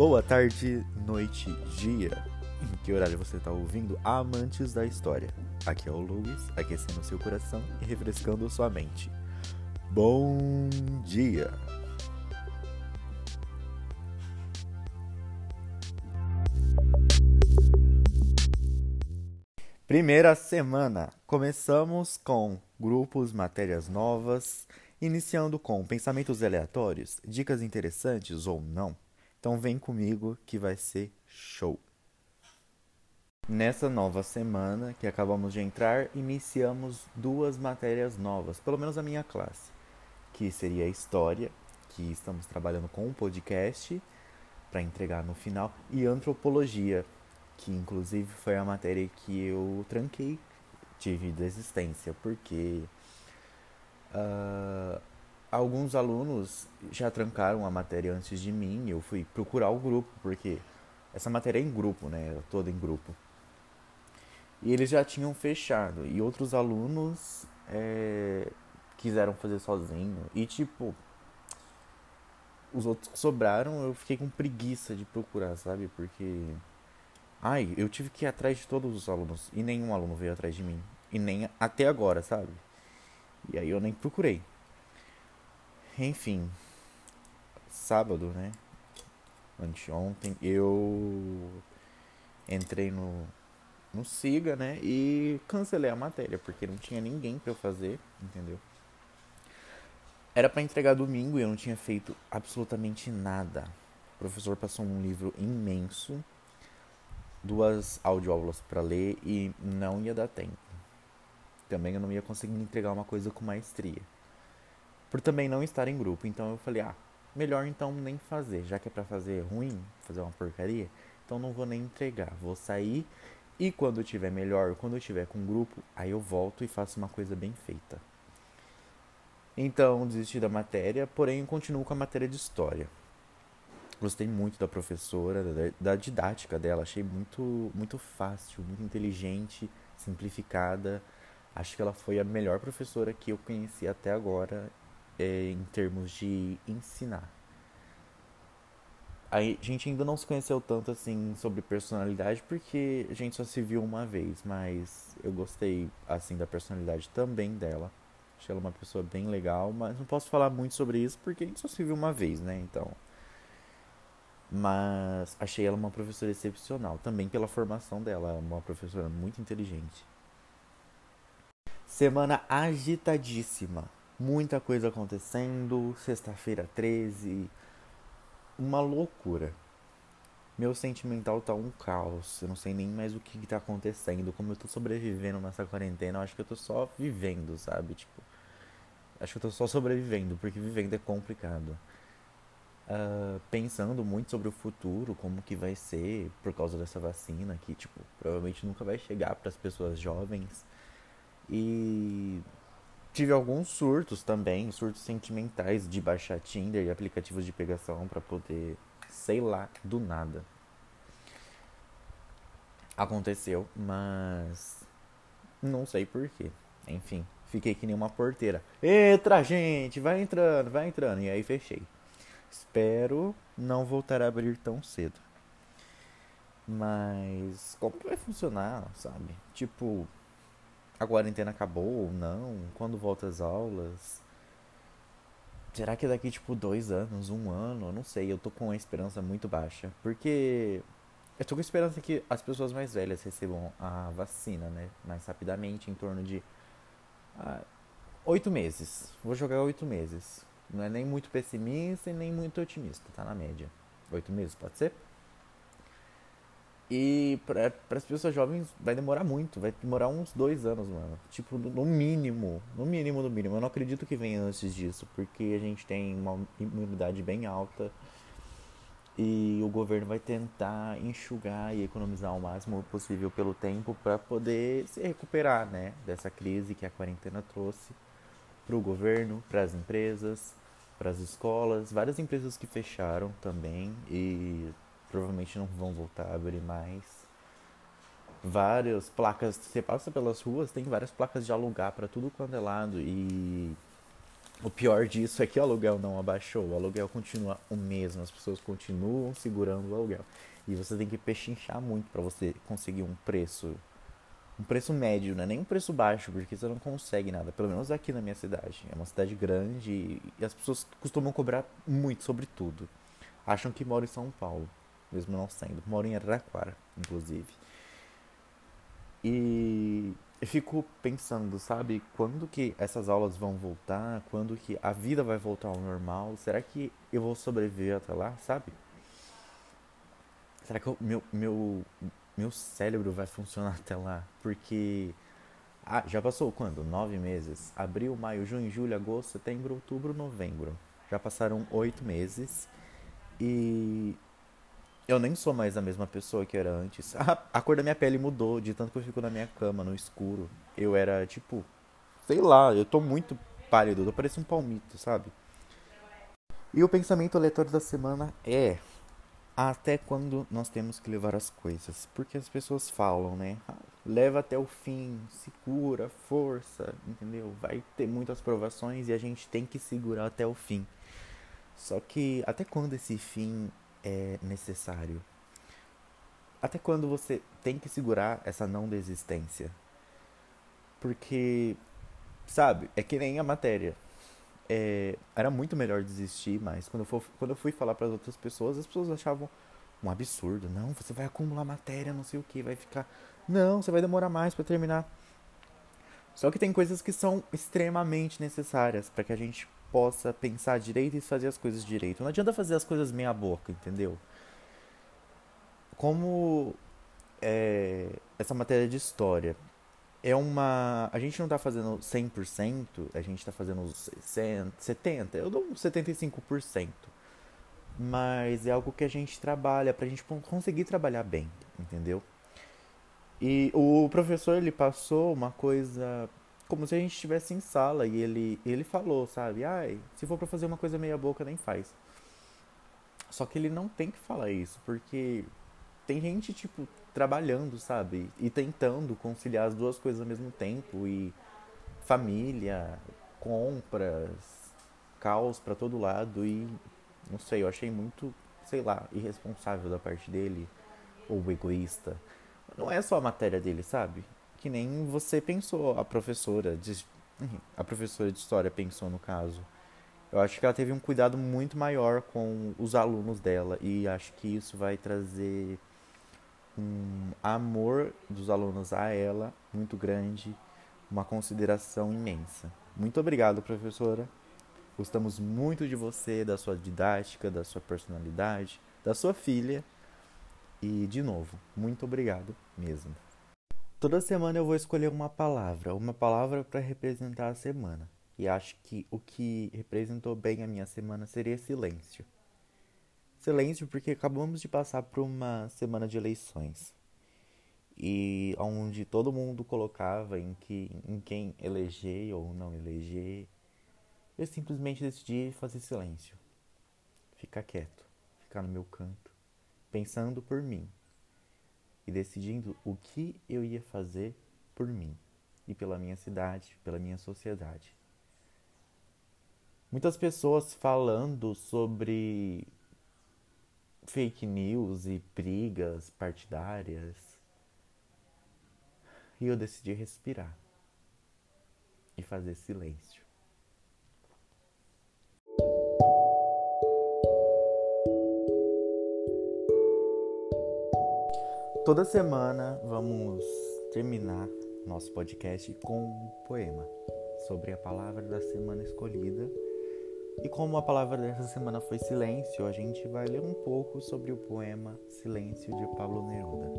Boa tarde, noite, dia. Em que horário você está ouvindo? Amantes da história. Aqui é o Luiz, aquecendo seu coração e refrescando sua mente. Bom dia! Primeira semana. Começamos com grupos, matérias novas, iniciando com pensamentos aleatórios, dicas interessantes ou não. Então vem comigo que vai ser show. Nessa nova semana que acabamos de entrar, iniciamos duas matérias novas, pelo menos a minha classe, que seria História, que estamos trabalhando com um podcast para entregar no final, e Antropologia, que inclusive foi a matéria que eu tranquei, tive desistência, porque uh, alguns alunos já trancaram a matéria antes de mim, eu fui procurar o grupo, porque essa matéria é em grupo, né? Toda em grupo. E eles já tinham fechado. E outros alunos é, quiseram fazer sozinho. E tipo, os outros que sobraram, eu fiquei com preguiça de procurar, sabe? Porque. Ai, eu tive que ir atrás de todos os alunos. E nenhum aluno veio atrás de mim. E nem até agora, sabe? E aí eu nem procurei. Enfim. Sábado, né? Anteontem, eu entrei no, no Siga, né? E cancelei a matéria, porque não tinha ninguém para eu fazer, entendeu? Era para entregar domingo e eu não tinha feito absolutamente nada. O professor passou um livro imenso, duas audioaulas para ler e não ia dar tempo. Também eu não ia conseguir entregar uma coisa com maestria. Por também não estar em grupo, então eu falei: "Ah, melhor então nem fazer, já que é para fazer ruim, fazer uma porcaria, então não vou nem entregar, vou sair e quando tiver melhor, quando eu tiver com grupo, aí eu volto e faço uma coisa bem feita. Então, desisti da matéria, porém continuo com a matéria de história. Gostei muito da professora, da, da didática dela, achei muito, muito fácil, muito inteligente, simplificada. Acho que ela foi a melhor professora que eu conheci até agora é, em termos de ensinar a gente ainda não se conheceu tanto assim sobre personalidade porque a gente só se viu uma vez, mas eu gostei assim da personalidade também dela. Achei ela uma pessoa bem legal, mas não posso falar muito sobre isso porque a gente só se viu uma vez, né? Então, mas achei ela uma professora excepcional, também pela formação dela, uma professora muito inteligente. Semana agitadíssima, muita coisa acontecendo, sexta-feira 13, uma loucura. Meu sentimental tá um caos. Eu não sei nem mais o que, que tá acontecendo. Como eu tô sobrevivendo nessa quarentena, eu acho que eu tô só vivendo, sabe? Tipo, acho que eu tô só sobrevivendo, porque vivendo é complicado. Uh, pensando muito sobre o futuro, como que vai ser por causa dessa vacina que, tipo, provavelmente nunca vai chegar para as pessoas jovens. E tive alguns surtos também, surtos sentimentais de baixar Tinder e aplicativos de pegação para poder, sei lá, do nada. Aconteceu, mas não sei porquê. Enfim, fiquei que nem uma porteira. Entra, gente, vai entrando, vai entrando. E aí fechei. Espero não voltar a abrir tão cedo. Mas como vai funcionar, sabe? Tipo, a quarentena acabou ou não? Quando volta as aulas? Será que daqui tipo dois anos, um ano? Eu não sei, eu tô com uma esperança muito baixa. Porque eu tô com esperança que as pessoas mais velhas recebam a vacina, né? Mais rapidamente, em torno de ah, oito meses. Vou jogar oito meses. Não é nem muito pessimista e nem muito otimista, tá na média. Oito meses, pode ser? E para as pessoas jovens vai demorar muito, vai demorar uns dois anos, mano. Tipo, no mínimo, no mínimo, no mínimo. Eu não acredito que venha antes disso, porque a gente tem uma imunidade bem alta e o governo vai tentar enxugar e economizar o máximo possível pelo tempo para poder se recuperar, né, dessa crise que a quarentena trouxe para o governo, para as empresas, para as escolas, várias empresas que fecharam também e provavelmente não vão voltar a abrir mais. Várias placas, você passa pelas ruas, tem várias placas de alugar para tudo quanto é lado e o pior disso é que o aluguel não abaixou, o aluguel continua o mesmo, as pessoas continuam segurando o aluguel. E você tem que pechinchar muito para você conseguir um preço um preço médio, não é nem um preço baixo, porque você não consegue nada, pelo menos aqui na minha cidade. É uma cidade grande e as pessoas costumam cobrar muito sobre tudo. Acham que moram em São Paulo, mesmo não sendo. Moro em Araraquara, inclusive. E eu fico pensando, sabe, quando que essas aulas vão voltar, quando que a vida vai voltar ao normal, será que eu vou sobreviver até lá, sabe? Será que o meu, meu, meu cérebro vai funcionar até lá? Porque ah, já passou quando? Nove meses? Abril, maio, junho, julho, agosto, setembro, outubro, novembro. Já passaram oito meses e eu nem sou mais a mesma pessoa que era antes. A, a cor da minha pele mudou de tanto que eu fico na minha cama, no escuro. Eu era tipo, sei lá, eu tô muito pálido, eu pareço um palmito, sabe? E o pensamento aleatório da semana é: até quando nós temos que levar as coisas? Porque as pessoas falam, né? Ah, leva até o fim, segura, força, entendeu? Vai ter muitas provações e a gente tem que segurar até o fim. Só que até quando esse fim é necessário? Até quando você tem que segurar essa não desistência? Porque, sabe, é que nem a matéria. É, era muito melhor desistir, mas quando eu, for, quando eu fui falar para as outras pessoas, as pessoas achavam um absurdo. Não, você vai acumular matéria, não sei o que, vai ficar. Não, você vai demorar mais para terminar. Só que tem coisas que são extremamente necessárias para que a gente possa pensar direito e fazer as coisas direito. Não adianta fazer as coisas meia boca, entendeu? Como é, essa matéria de história é uma. A gente não está fazendo 100%, a gente está fazendo 60, 70%, eu dou 75%. Mas é algo que a gente trabalha para a gente conseguir trabalhar bem, entendeu? E o professor ele passou uma coisa como se a gente estivesse em sala e ele, ele falou, sabe? Ai, se for para fazer uma coisa meia boca, nem faz. Só que ele não tem que falar isso, porque tem gente, tipo, trabalhando, sabe? E tentando conciliar as duas coisas ao mesmo tempo. E família, compras, caos para todo lado. E não sei, eu achei muito, sei lá, irresponsável da parte dele. Ou egoísta. Não é só a matéria dele, sabe? Que nem você pensou, a professora de, a professora de história pensou no caso. Eu acho que ela teve um cuidado muito maior com os alunos dela e acho que isso vai trazer um amor dos alunos a ela muito grande, uma consideração imensa. Muito obrigado, professora. Gostamos muito de você, da sua didática, da sua personalidade, da sua filha. E, de novo, muito obrigado mesmo. Toda semana eu vou escolher uma palavra, uma palavra para representar a semana. E acho que o que representou bem a minha semana seria silêncio. Silêncio porque acabamos de passar por uma semana de eleições. E onde todo mundo colocava em, que, em quem eleger ou não eleger. Eu simplesmente decidi fazer silêncio. Ficar quieto, ficar no meu canto, pensando por mim e decidindo o que eu ia fazer por mim e pela minha cidade, pela minha sociedade. Muitas pessoas falando sobre fake news e brigas partidárias. E eu decidi respirar e fazer silêncio. Toda semana vamos terminar nosso podcast com um poema sobre a palavra da semana escolhida. E como a palavra dessa semana foi silêncio, a gente vai ler um pouco sobre o poema Silêncio de Pablo Neruda.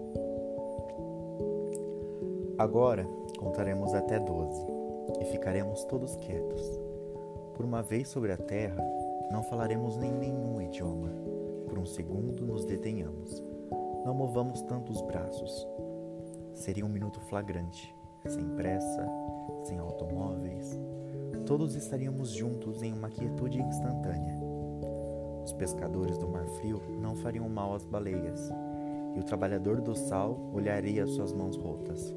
Agora contaremos até doze e ficaremos todos quietos. Por uma vez sobre a terra, não falaremos nem nenhum idioma. Por um segundo nos detenhamos não movamos tanto os braços. Seria um minuto flagrante, sem pressa, sem automóveis. Todos estaríamos juntos em uma quietude instantânea. Os pescadores do Mar Frio não fariam mal às baleias, e o trabalhador do sal olharia suas mãos rotas.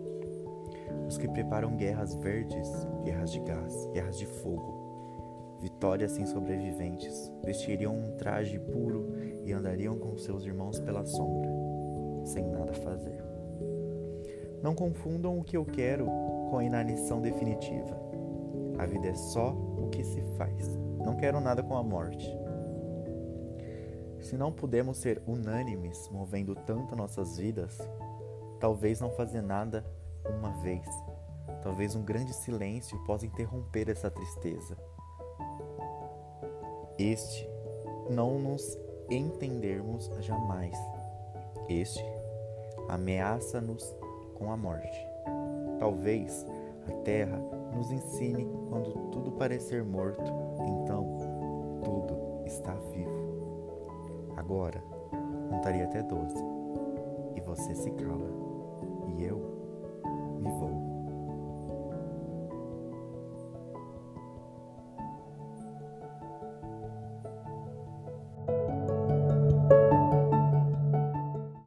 Os que preparam guerras verdes, guerras de gás, guerras de fogo, vitória sem sobreviventes, vestiriam um traje puro e andariam com seus irmãos pela sombra, sem nada fazer. Não confundam o que eu quero com a inanição definitiva. A vida é só o que se faz. Não quero nada com a morte. Se não podemos ser unânimes movendo tanto nossas vidas, talvez não fazer nada uma vez. Talvez um grande silêncio possa interromper essa tristeza. Este não nos entendermos jamais. Este ameaça-nos com a morte. Talvez a terra nos ensine quando tudo parecer morto, então tudo está vivo. Agora, contaria até doze. E você se cala. E eu